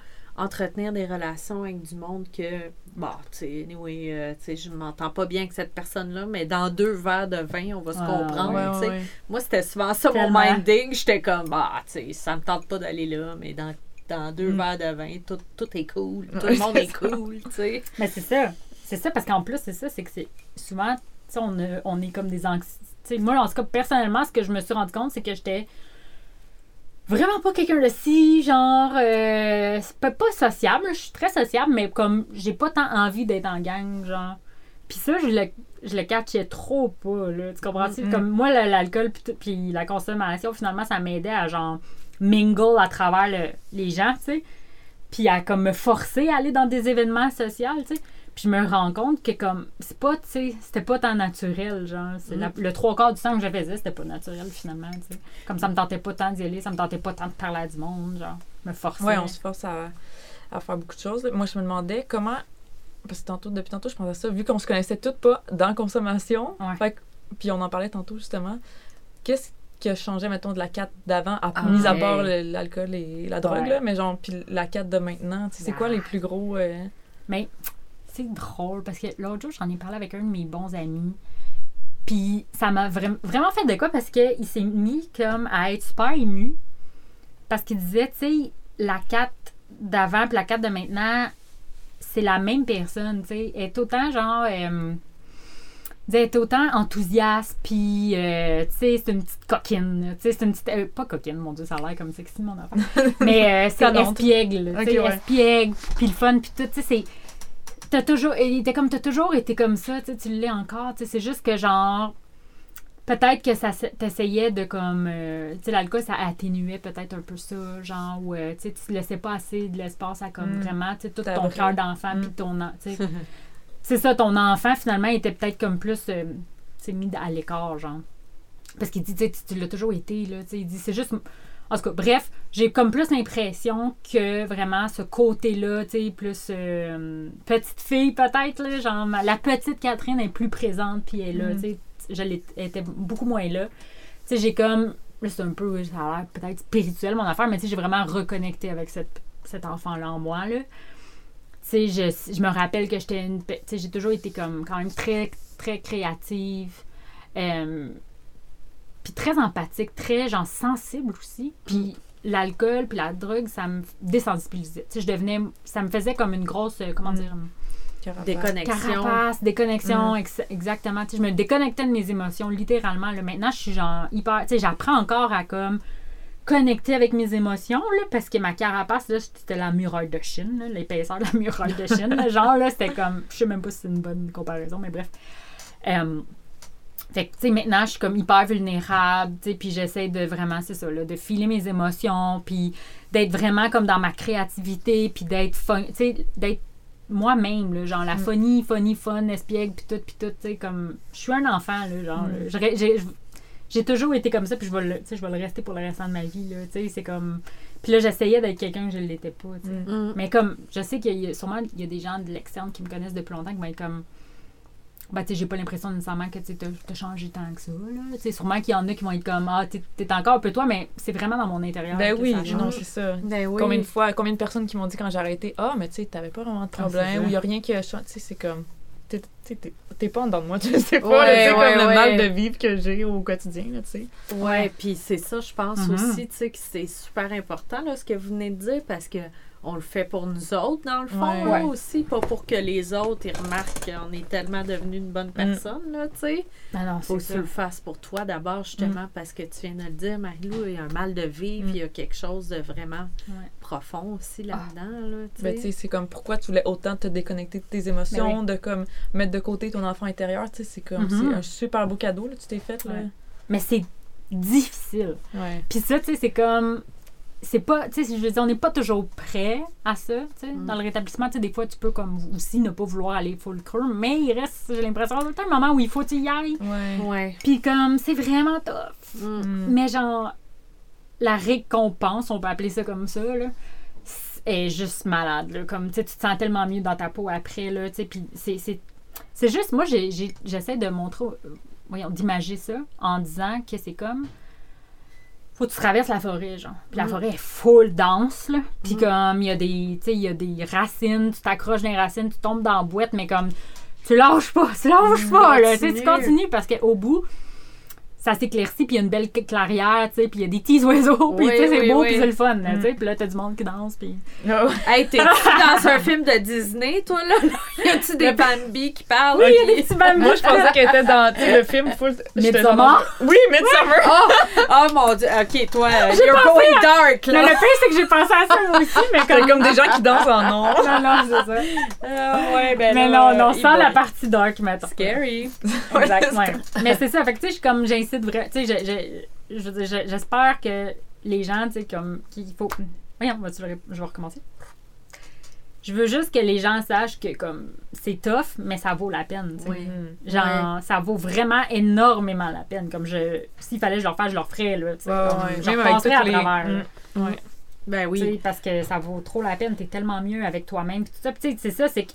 entretenir des relations avec du monde que, bon, tu sais, anyway, euh, tu sais, je m'entends pas bien avec cette personne-là, mais dans deux verres de vin, on va se Ah, comprendre, Ouais, tu sais. ouais. Moi, c'était souvent ça Tellement. mon minding, j'étais comme, bah, tu sais, ça me tente pas d'aller là, mais dans, dans deux Mm. verres de vin, tout, tout est cool, tout le monde est cool, tu sais. Mais c'est ça. C'est ça, parce qu'en plus, c'est ça, c'est que c'est souvent, tu sais, on, a- on est comme des anxiétés. Moi, en tout cas, personnellement, ce que je me suis rendu compte, c'est que j'étais vraiment pas quelqu'un de si, genre, euh, pas, pas sociable. Je suis très sociable, mais comme, j'ai pas tant envie d'être en gang, genre. Puis ça, je le, je le catchais trop pas, là. Tu comprends-tu? Mhm. Comme moi, l'alcool puis la consommation, finalement, ça m'aidait à, genre, mingle à travers le- les gens, tu sais. Puis à, comme, me forcer à aller dans des événements sociaux, tu sais. Puis je me rends compte que comme c'est pas tu sais c'était pas tant naturel genre c'est la- le trois quarts du temps que je faisais c'était pas naturel finalement tu sais comme ça me tentait pas tant d'y aller ça me tentait pas tant de parler à du monde genre me forcer Ouais, on se force à, à faire beaucoup de choses. Moi, je me demandais comment. Parce que tantôt, depuis tantôt, je pensais à ça, vu qu'on se connaissait toutes pas dans la consommation. Ouais. Fait puis on en parlait tantôt, justement. Qu'est-ce qui a changé, mettons, de la 4 d'avant, à, Ah, mis à part le- l'alcool et la drogue, Ouais. là, mais genre, puis la 4 de maintenant, tu sais, c'est quoi Ah. les plus gros... euh, Mais c'est drôle parce que l'autre jour, j'en ai parlé avec un de mes bons amis. Puis ça m'a vra- vraiment fait de quoi parce qu'il s'est mis comme à être super ému. Parce qu'il disait, tu sais, la 4 d'avant puis la 4 de maintenant, c'est la même personne, tu sais. Elle est autant genre. euh, est autant enthousiaste, puis, euh, tu sais, c'est une petite coquine. Tu sais, c'est une petite. euh, pas coquine, mon Dieu, ça a l'air comme sexy, mon enfant. [LAUGHS] Mais euh, c'est espiègle, tu sais, Ok, ouais. espiègle, puis le fun, puis tout, tu sais, c'est. T'as toujours. Il était comme, t'as toujours été comme ça, tu l'es encore, c'est juste que genre. Peut-être que ça s- t'essayait de comme. euh, tu sais, l'alcool, ça atténuait peut-être un peu ça, genre, où, euh, tu sais, tu laissais pas assez de l'espace à comme Mm. vraiment, tu sais, tout ton cœur d'enfant, Mm. puis ton. en- tu sais, [LAUGHS] c'est ça, ton enfant, finalement, était peut-être comme plus euh, tu sais, mis à l'écart, genre. Parce qu'il dit, tu tu l'as toujours été, là. tu sais, Il dit, c'est juste. En tout cas, bref, j'ai comme plus l'impression que vraiment ce côté-là, tu sais, plus euh, petite fille peut-être, là, genre la petite Catherine est plus présente, puis elle est là, Mm. tu sais, je l'ai- elle était beaucoup moins là. Tu sais, j'ai comme, là, c'est un peu, ça a l'air peut-être spirituel mon affaire, mais tu sais, j'ai vraiment reconnecté avec cette, cet enfant-là en moi, là. Tu sais, je, je me rappelle que j'étais une. Tu sais, j'ai toujours été comme quand même très, très créative. euh, puis très empathique, très genre sensible aussi. Puis l'alcool, puis la drogue, ça me désensibilisait. Tu sais, je devenais. Ça me faisait comme une grosse. euh, Comment Mm. dire carapace? Déconnexion. Carapace, déconnexion, Mm. ex- exactement. Tu sais, je me déconnectais de mes émotions, littéralement. Là. Maintenant, je suis genre hyper. Tu sais, j'apprends encore à comme connecter avec mes émotions, là, parce que ma carapace, là, c'était la muraille de Chine, l'épaisseur de la muraille de Chine. là. [LAUGHS] genre, là, c'était comme. Je sais même pas si c'est une bonne comparaison, mais bref. Euh, fait que, tu sais, maintenant, je suis comme hyper vulnérable, tu sais, puis j'essaie de vraiment, c'est ça, là, de filer mes émotions, puis d'être vraiment comme dans ma créativité, puis d'être fun, tu sais, d'être moi-même, là, genre la funny, funny, fun, espiègle, puis tout, puis tout, tu sais, comme, je suis un enfant, là, genre, Mm. j'ai- j'ai j'ai toujours été comme ça, puis je vais le, tu sais, je vais le rester pour le restant de ma vie, là, tu sais, c'est comme, puis là, j'essayais d'être quelqu'un que je ne l'étais pas, tu sais. Mm. Mm. Mais comme, je sais qu'il y a sûrement il y a des gens de l'externe qui me connaissent depuis longtemps qui vont être comme. Ben, tu sais, j'ai pas l'impression nécessairement que tu as changé tant que ça, là. Tu sais, sûrement qu'il y en a qui vont être comme, ah, t'es encore un peu toi, mais c'est vraiment dans mon intérieur. Ben que oui, ça non, c'est ça. Ben oui. Combien de fois, combien de personnes qui m'ont dit quand j'ai arrêté, ah, mais tu sais, t'avais pas vraiment de Ah, problème, ou il y a rien qui a changé. Tu sais, c'est comme. t'es- t'es- T'es t'es pas en dedans de moi, [LAUGHS] tu sais pas, Ouais, là, tu sais, ouais, comme ouais. le mal de vivre que j'ai au quotidien, là, tu sais. Ouais, puis c'est ça, je pense Mhm. aussi, tu sais, que c'est super important, là, ce que vous venez de dire, parce que on le fait pour nous autres, dans le fond, Ouais. là, aussi, pas pour que les autres, ils remarquent qu'on est tellement devenu une bonne personne, là, tu sais. Ben non, Faut que ça. tu le fasses pour toi d'abord, justement, parce que tu viens de le dire, Marie-Lou, il y a un mal de vivre, Mm. il y a quelque chose de vraiment Ouais. profond aussi là-dedans, là, tu Ben, tu sais. c'est comme pourquoi tu voulais autant te déconnecter de tes émotions, de comme mettre de côté ton enfant intérieur, tu sais, c'est comme, c'est un super beau cadeau, là, tu t'es fait, là. Ouais. Mais c'est difficile. Ouais. Puis ça, tu sais, c'est comme. C'est pas. Tu sais, je veux dire, on n'est pas toujours prêt à ça, tu sais. Mm. Dans le rétablissement, tu sais, des fois, tu peux comme aussi ne pas vouloir aller full creux, mais il reste, j'ai l'impression, tout le temps un moment où il faut que tu y ailles. Ouais. Ouais. Puis comme, c'est vraiment tough. Mm. Mm. Mais genre, la récompense, on peut appeler ça comme ça, là, est juste malade. Là. Comme, tu sais, tu te sens tellement mieux dans ta peau après, là, tu sais. Puis c'est, c'est, c'est juste, moi, j'ai, j'ai- j'essaie de montrer, euh, voyons, d'imager ça en disant que c'est comme. Faut que tu traverses la forêt, genre. Puis la Mm. forêt est full dense, là. Puis Mm. comme, il y a des, tu sais, il y a des racines, tu t'accroches les racines, tu tombes dans la boîte, mais comme, tu lâches pas, tu lâches pas, là. Tu sais, tu Continue. continues parce qu'au bout, ça s'éclaircit, puis il y a une belle cl- clairière, tu sais, puis il y a des petits oiseaux, [LAUGHS] puis Oui, tu sais, c'est oui, beau, oui. puis c'est le fun, là, Mm. tu sais. Puis là, t'as du monde qui danse, puis... Oh. [LAUGHS] Hey, t'es-tu dans un [LAUGHS] film de Disney, toi, là? Y a-tu des Bambi qui parlent? Oui, il y a des petits bambous. Moi, je pensais qu'elle était dans tu sais, le film full. Midsommar? Oui, Midsommar! Oh, oh mon dieu, ok, toi, you're going à- dark, Mais là. le pire, c'est que j'ai pensé à ça, moi aussi, mais comme... comme des gens qui dansent en noir. Non, non, c'est ça. Ah, ouais, ben Mais là, non, non, sans la partie dark, mettons. Scary. Exact, ouais. Mais c'est ça, fait que tu sais, je suis vraiment, tu sais, j'espère que les gens, tu sais, comme, qu'il faut... Voyons, je vais recommencer. Je veux juste que les gens sachent que, comme, c'est tough, mais ça vaut la peine. Oui. Mm. Genre, ça vaut vraiment énormément la peine. Comme je, s'il fallait que je le refasse, je le referais, là. comme, ouais. Je à les- travers. Mm. Ben oui. parce que ça vaut trop la peine. T'es tellement mieux avec toi-même. puis tout ça. Puis tu sais, c'est ça, c'est que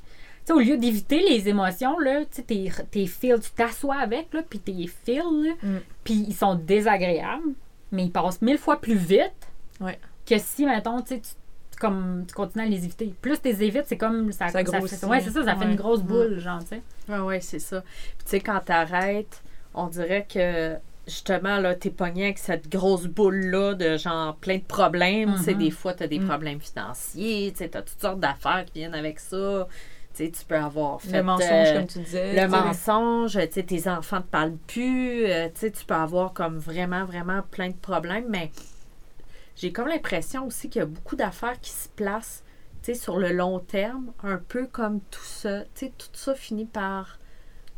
sais, au lieu d'éviter les émotions, là, tu tes, tu t'assois avec, là, puis tes là, Mm. puis ils sont désagréables, mais ils passent mille fois plus vite Ouais. que si, mettons, tu tu comme tu continues à les éviter. Plus tu les évites, c'est comme ça, Ça fait, ouais, c'est ça, ça fait une grosse Mm. boule, genre, tu sais. Ouais, ouais, c'est ça. Puis tu sais, quand t'arrêtes, on dirait que justement, là, t'es pogné avec cette grosse boule-là de genre plein de problèmes. Tu sais, Mhm. des fois, t'as des Mm. problèmes financiers, tu sais, t'as toutes sortes d'affaires qui viennent avec ça. Tu sais, tu peux avoir fait. Le mensonge, euh, comme tu disais. le mensonge, tu sais, tes enfants te parlent plus, euh, tu sais, tu peux avoir comme vraiment, vraiment plein de problèmes, mais j'ai comme l'impression aussi qu'il y a beaucoup d'affaires qui se placent, tu sais, sur le long terme, un peu comme tout ça, tu sais, tout ça finit par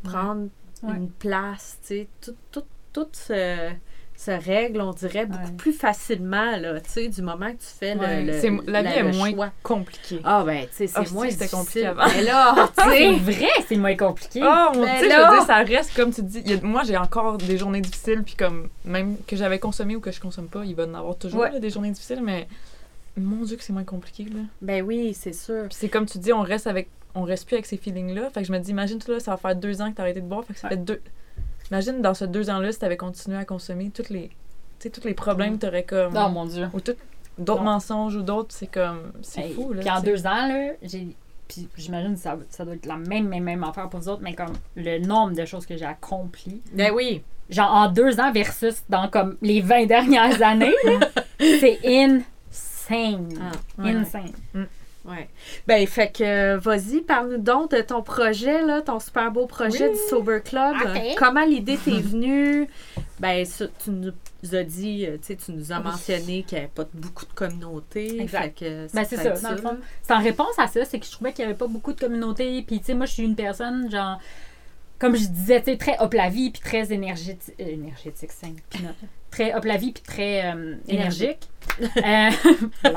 prendre Ouais. une place, tu sais, tout, tout, tout se, se règle, on dirait, beaucoup Ouais. plus facilement, là, tu sais, du moment que tu fais le- Ouais. le, la vie est le moins choix. compliquée. Ah, ben, tu sais, c'est Ah, c'est- moins difficile. compliqué avant. Mais là, [LAUGHS] tu Ah, sais, c'est vrai, c'est moins compliqué. Oh mon Ben dieu, je là! veux dire, ça reste comme tu dis. il y a- moi, j'ai encore des journées difficiles, puis comme même que j'avais consommé ou que je consomme pas, il va en avoir toujours Ouais. là, des journées difficiles, mais mon dieu que c'est moins compliqué là. ben oui, c'est sûr. Puis c'est comme tu dis, on reste avec, on reste plus avec ces feelings là. Fait que je me dis, imagine toi là, ça va faire deux ans que t'as arrêté de boire, fait que ça Ouais. fait deux. Imagine dans ces deux ans là, si t'avais continué à consommer toutes les, tu sais, tous les problèmes que t'aurais comme, Oh mon Dieu. ou d'autres mensonges ou d'autres, c'est comme, c'est Hey, fou là. Puis en deux ans, là, j'ai. Puis j'imagine que ça, ça doit être la même, même, même affaire pour vous autres, mais comme le nombre de choses que j'ai accomplies. Ben oui. Genre en deux ans versus dans comme les 20 dernières années, [LAUGHS] c'est insane. Ah, ouais. insane. Ouais. Ben, fait que, vas-y, parle-nous donc de ton projet, là, ton super beau projet Oui. du Sober Club. Comment l'idée t'est venue? Ben, ça, tu nous as dit, euh, tu sais, tu nous as Oui. mentionné qu'il n'y avait pas beaucoup de communauté. Exact. Fait que Ben, c'est peut-être ça, dans le fond. C'est en réponse à ça, c'est que je trouvais qu'il n'y avait pas beaucoup de communauté. Puis, tu sais, moi, je suis une personne, genre, comme je disais, tu sais, très hop la vie, puis très énergétique. euh, énergétique, c'est peanut. Très hop la vie, puis très euh, énergique. Euh. [LAUGHS]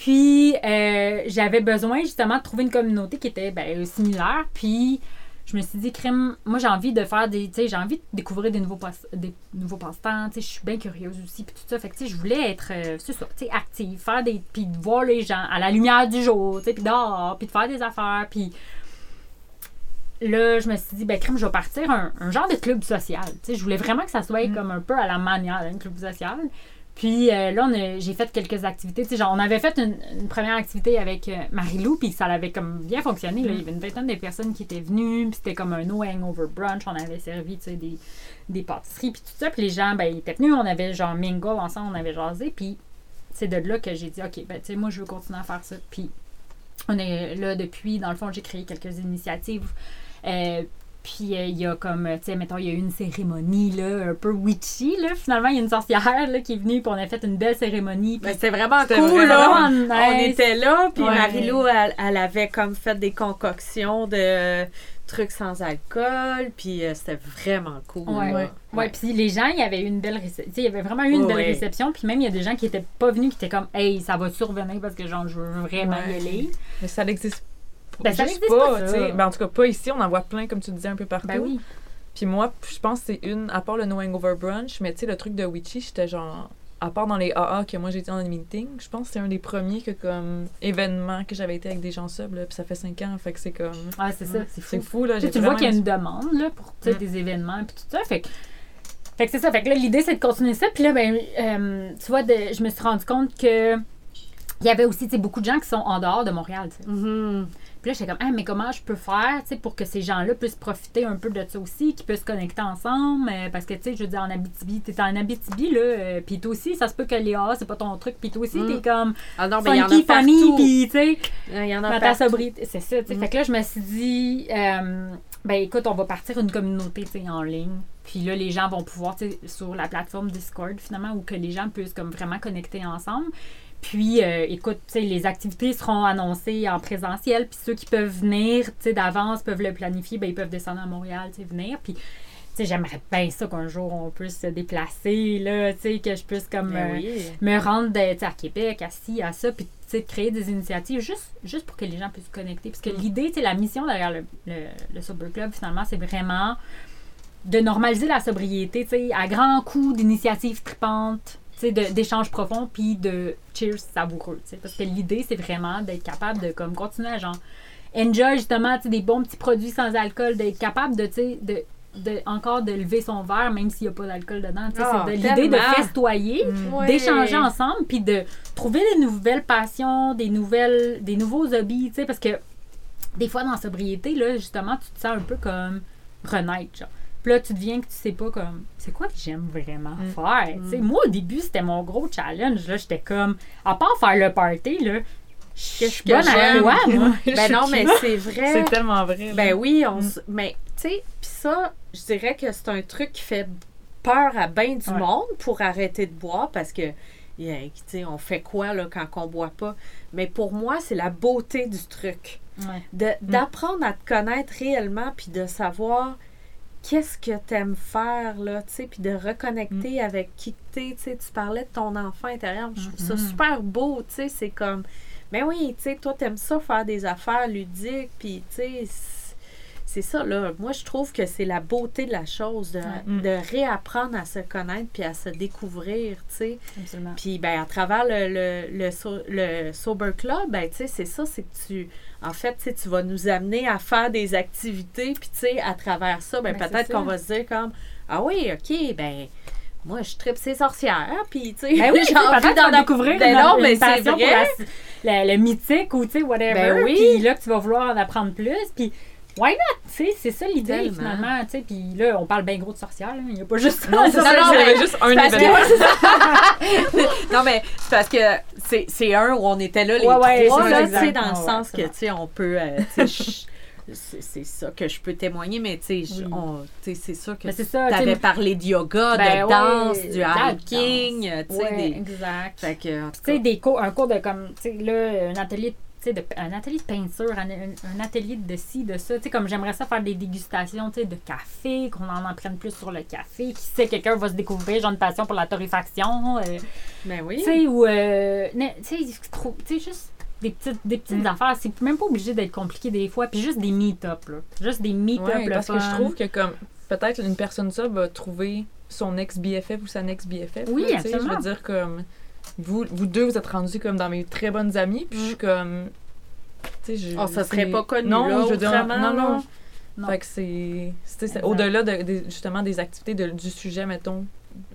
Puis, euh, j'avais besoin justement de trouver une communauté qui était ben, similaire. Puis, je me suis dit, crème, moi j'ai envie de faire des. Tu sais, j'ai envie de découvrir des nouveaux, passe- des nouveaux passe-temps. Tu sais, je suis bien curieuse aussi. Puis tout ça. Fait que, tu sais, je voulais être, euh, c'est ça, tu sais, active, faire des. Puis de voir les gens à la lumière du jour, tu sais, puis dehors, puis de faire des affaires. Puis là, je me suis dit, ben, crème, je vais partir un, un genre de club social. Tu sais, je voulais vraiment que ça soit Mm. comme un peu à la manière d'un club social. Puis euh, là, j'ai fait quelques activités. Tu sais, genre, on avait fait une, première activité avec euh, Marie-Lou, puis ça avait comme bien fonctionné. Il y avait une vingtaine de personnes qui étaient venues, puis c'était comme un no hangover brunch. On avait servi, des, des pâtisseries, puis tout ça. Puis les gens, ben, ils étaient venus, on avait genre mingle ensemble, on avait jasé, puis c'est de là que j'ai dit, OK, ben, tu sais, moi, je veux continuer à faire ça. Puis on est là depuis, dans le fond, j'ai créé quelques initiatives. Euh, puis euh, il y a comme, tu sais, mettons, il y a eu une cérémonie, là, un peu witchy, là. Finalement, il y a une sorcière, là, qui est venue, puis on a fait une belle cérémonie. Puis Ben, c'était vraiment cool, vraiment là. nice. On était là, puis Ouais. Marie-Lou, elle, elle avait comme fait des concoctions de trucs sans alcool, puis euh, c'était vraiment cool. Ouais, là. ouais. Ouais, puis les gens, il y avait eu une belle réception. Il y avait vraiment eu une Ouais, belle ouais. réception. Puis même, il y a des gens qui étaient pas venus, qui étaient comme, hey, ça va survenir parce que genre, je veux vraiment Ouais. y aller. Mais ça n'existe Ben, ça n'existe pas, tu ça. Ben, en tout cas, pas ici, on en voit plein, comme tu disais, un peu partout. Ben oui. Puis moi, je pense que c'est une, à part le No Hangover Brunch, mais tu sais, le truc de Witchy, j'étais genre, à part dans les AA que moi j'ai été dans les meetings, je pense que c'est un des premiers que comme événement que j'avais été avec des gens subs, là, puis ça fait cinq ans, fait que c'est comme. Ah, c'est ça, c'est C'est fou. fou, là. Tu vois qu'il y a une demande là, pour Mm. des événements puis tout ça. Fait que, fait que c'est ça. Fait que là, l'idée, c'est de continuer ça. Puis là, ben, euh, tu vois, de- je me suis rendu compte que il y avait aussi tu sais, beaucoup de gens qui sont en dehors de Montréal. tu sais. Puis là, j'étais comme, Ah, mais comment je peux faire pour que ces gens-là puissent profiter un peu de ça aussi, qu'ils puissent se connecter ensemble? euh, parce que, tu sais, je veux dire, en Abitibi, t'es en Abitibi, là, euh, puis toi aussi, ça se peut que les c'est pas ton truc, puis toi aussi, t'es comme Ah non, y en a famille, puis tu sais, Il y en a dans ta partout. sobriété. C'est ça, tu sais. Mm. Fait que là, je me suis dit, euh, ben écoute, on va partir une communauté, tu sais, en ligne. Puis là, les gens vont pouvoir, tu sais, sur la plateforme Discord, finalement, où que les gens puissent comme vraiment connecter ensemble. Puis, euh, écoute, les activités seront annoncées en présentiel. Puis ceux qui peuvent venir, d'avance, peuvent le planifier, ben ils peuvent descendre à Montréal, venir. Puis, j'aimerais bien ça qu'un jour, on puisse se déplacer, là, que je puisse comme... Ben euh, oui. me rendre de- à Québec, à ci, à ça, puis de créer des initiatives juste, juste pour que les gens puissent se connecter. Parce que l'idée, tu sais, la mission derrière le, le, le Sober Club, finalement, c'est vraiment de normaliser la sobriété, à grands coups d'initiatives tripantes, d'échanges profonds, puis de cheers savoureux. Parce que l'idée, c'est vraiment d'être capable de comme, continuer à genre enjoy justement des bons petits produits sans alcool, d'être capable de, tu sais, de, de, encore de lever son verre, même s'il n'y a pas d'alcool dedans. Ah, c'est de l'idée de festoyer, Ouais. d'échanger ensemble, puis de trouver des nouvelles passions, des, nouvelles, des nouveaux hobbies, parce que des fois dans la sobriété, là, justement, tu te sens un peu comme renaître, genre. Puis là, tu deviens que tu sais pas comme, c'est quoi que j'aime vraiment Mm. faire? sais. Moi, au début, c'était mon gros challenge, là, j'étais comme, à part faire le party, là, je suis Qu'est-ce que j'aime? moi? Ben non, mais [LAUGHS] c'est vrai. C'est tellement vrai. là. Ben oui, on Mm. s- mais tu sais, puis ça, je dirais que c'est un truc qui fait peur à bien du Ouais. monde pour arrêter de boire parce que yeah, on fait quoi là quand on boit pas? Mais pour moi, c'est la beauté du truc. Ouais. D'apprendre à te connaître réellement puis de savoir qu'est-ce que tu aimes faire là, tu sais, puis de reconnecter avec qui t'es, tu sais, tu parlais de ton enfant intérieur, je trouve ça Mhm. super beau, tu sais, c'est comme mais oui, tu sais, toi, t'aimes ça faire des affaires ludiques, puis tu sais, c'est- ça, là. Moi, je trouve que c'est la beauté de la chose, de, de réapprendre à se connaître puis à se découvrir, tu sais. Absolument. Puis, ben, à travers le, le, le, so- le Sober Club, ben, tu sais, c'est ça, c'est que tu, en fait, tu sais, tu vas nous amener à faire des activités, puis, tu sais, à travers ça, ben, Ben, peut-être qu'on va se dire comme, ah oui, OK, ben, moi, je tripe ces sorcières, puis, tu sais, Ben oui, [LAUGHS] j'ai envie d'en découvrir Ben non, mais c'est pour vrai. la- la- le mythique ou, tu sais, whatever. Ben oui. Puis là, que tu vas vouloir en apprendre plus. Puis, why not? C'est ça l'idée, finalement. Puis là, on parle bien gros de sorcières. Il n'y a pas juste ça. Non, c'est ça, non, mais juste un événement. non, mais c'est parce que c'est, un où on était là les Ouais, ouais, trois, c'est là, ça, dans le Ouais, sens ouais, que, tu sais, on peut... euh, c'est, ça que je peux témoigner, mais tu sais, Oui. c'est sûr que tu avais parlé de yoga, Ben de ouais, danse, du de hiking, euh, tu sais, Ouais, des... exact. Fait que, tu sais, des cours, un cours de comme, tu sais, là, un atelier, sais, de, un atelier de peinture, un, un- atelier de ci, de ça, tu sais, comme j'aimerais ça faire des dégustations, tu sais, de café, qu'on en apprenne plus sur le café, qui sait, quelqu'un va se découvrir, j'ai une passion pour la torréfaction, euh, ben oui. tu sais, ou, euh, tu sais, je trouve- tu sais, juste des petites, des petites Mm. affaires, c'est même pas obligé d'être compliqué des fois, puis juste des meet-up, là, juste des meet-up, Ouais, parce que je trouve que comme peut-être une personne ça va trouver son ex BFF ou sa ex BFF. Oui, là, sais, Je absolument. veux dire comme vous, vous deux vous êtes rendus comme dans mes très bonnes amies puis je suis comme tu sais je Oh, ça serait pas connu, non, là, je veux dire non non. Non. Fait que c'est au-delà de, justement des activités de- du sujet mettons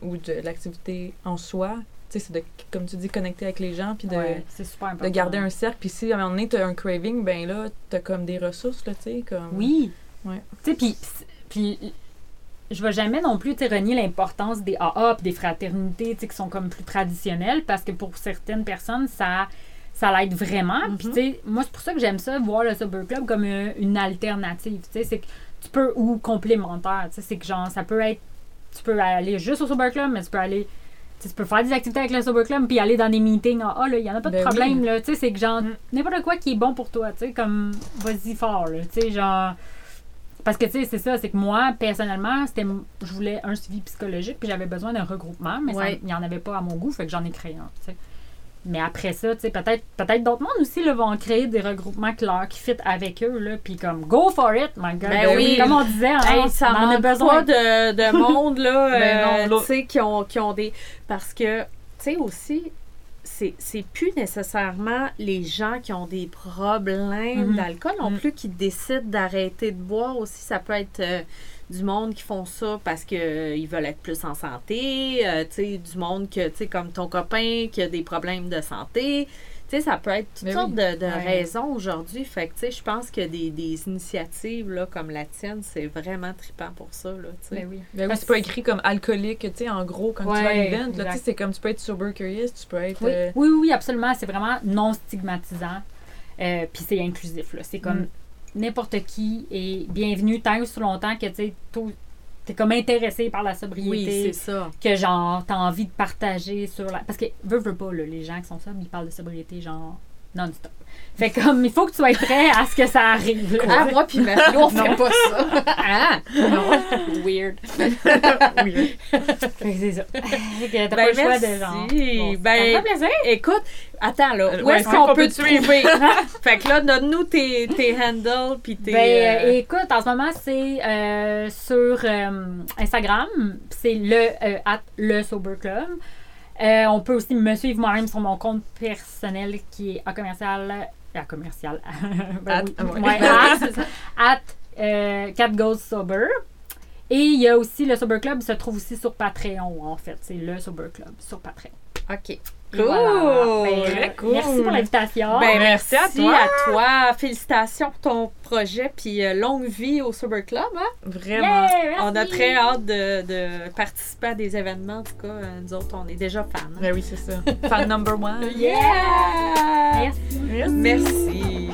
ou de l'activité en soi, tu sais c'est de comme tu dis connecter avec les gens puis de Ouais, super de garder un cercle. Puis si à un moment donné, t'as un craving, ben là, t'as comme des ressources, là, tu sais, comme... Oui. Ouais. Tu sais, puis je vais jamais non plus renier l'importance des AA des fraternités qui sont comme plus traditionnelles parce que pour certaines personnes, ça, ça l'aide vraiment. Puis, Mhm. tu sais, moi, c'est pour ça que j'aime ça, voir le Sober Club comme une, une alternative. Tu sais, c'est que tu peux, ou complémentaire. Tu sais, c'est que genre, ça peut être, tu peux aller juste au Sober Club, mais tu peux aller. tu peux faire des activités avec le Sober Club puis aller dans des meetings. Ah, là, il n'y en a pas de Ben problème. oui. là. Tu sais, c'est que genre, Mm. n'importe quoi qui est bon pour toi. Tu sais, comme, vas-y fort. Là. Tu sais, genre. Parce que, tu sais, c'est ça, c'est que moi, personnellement, c'était, je voulais un suivi psychologique, puis j'avais besoin d'un regroupement, mais ça- il n'y en avait pas à mon goût, fait que j'en ai créé un, tu sais. Mais après ça, tu sais, peut-être, peut-être d'autres mondes aussi là, vont créer des regroupements clairs qui fit avec eux, là, puis comme, go for it, my God. Ben oui. Comme on disait, hein, Hey, ça on en a besoin. de, de monde, là, [LAUGHS] Ben euh, tu sais, qui ont, qui ont des... Parce que, tu sais, aussi, c'est plus nécessairement les gens qui ont des problèmes Mhm. d'alcool non Mhm. plus qui décident d'arrêter de boire aussi. Ça peut être euh, du monde qui font ça parce qu'ils veulent être plus en santé, euh, tu sais, du monde que, tu sais, comme ton copain qui a des problèmes de santé. Tu sais, ça peut être toutes Mais sortes oui. de, de Ouais. raisons aujourd'hui. Fait que, tu sais, je pense que des, des initiatives là, comme la tienne, c'est vraiment trippant pour ça, là, tu sais. Ben oui. Ben oui, c'est pas écrit comme alcoolique, tu sais, en gros, quand tu vas à l'event, là, tu exact. sais, c'est comme tu peux être sober curious, tu peux être... Oui, euh, oui, oui, absolument. C'est vraiment non stigmatisant. Euh, Puis c'est inclusif. là. C'est comme Mm. n'importe qui est bienvenu tant ou si longtemps que tu es comme intéressé par la Oui, sobriété. c'est ça. que genre, t'as envie de partager sur la. Parce que, veux, veux pas, là, les gens qui sont sobres, ils parlent de sobriété genre non-stop. Fait comme, il faut que tu sois prêt à ce que ça arrive. là. Ah, moi puis Mathieu, on fait pas ça. [LAUGHS] ah, non. Weird. [LAUGHS] que c'est ça. Fait que t'as Ben, pas le choix merci. de genre. Ben, ça me fait plaisir. Écoute, attends là, Euh, où ouais, est-ce c'est qu'on peut te trouver? [LAUGHS] fait que là, donne-nous tes, tes handles puis tes. Ben, euh, euh, écoute, en ce moment, c'est euh, sur euh, Instagram. C'est le euh, at le Sober Club. Euh, on peut aussi me suivre moi-même sur mon compte personnel qui est à commercial à commercial. [LAUGHS] At, oui. ouais. Ouais, [LAUGHS] at. At, euh, Cat Goes Sober. Et il y a aussi le Sober Club, se trouve aussi sur Patreon, en fait. C'est le Sober Club sur Patreon. OK. Cool! voilà. Ben, Très cool. Merci pour l'invitation. Ben, merci à toi. à toi. Félicitations pour ton projet, puis euh, longue vie au Sober Club. Hein? Vraiment. Yeah. On a très hâte de, de participer à des événements. En tout cas, euh, nous autres, on est déjà fans. hein. Ben oui, c'est ça. [LAUGHS] Fan number one. Yeah! Merci. Merci.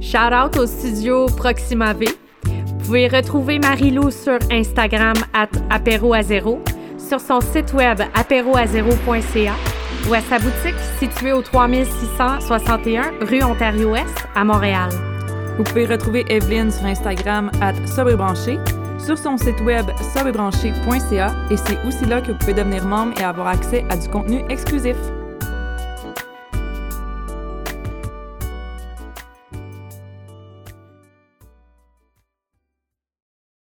Shout out au studio Proxima V. Vous pouvez retrouver Marie-Lou sur Instagram at apéroazéro, sur son site web apéroazéro.ca ou à sa boutique située au 3661 rue Ontario-Ouest à Montréal. Vous pouvez retrouver Evelyne sur Instagram at sobrebranché, sur son site web sobrebranché.ca et c'est aussi là que vous pouvez devenir membre et avoir accès à du contenu exclusif.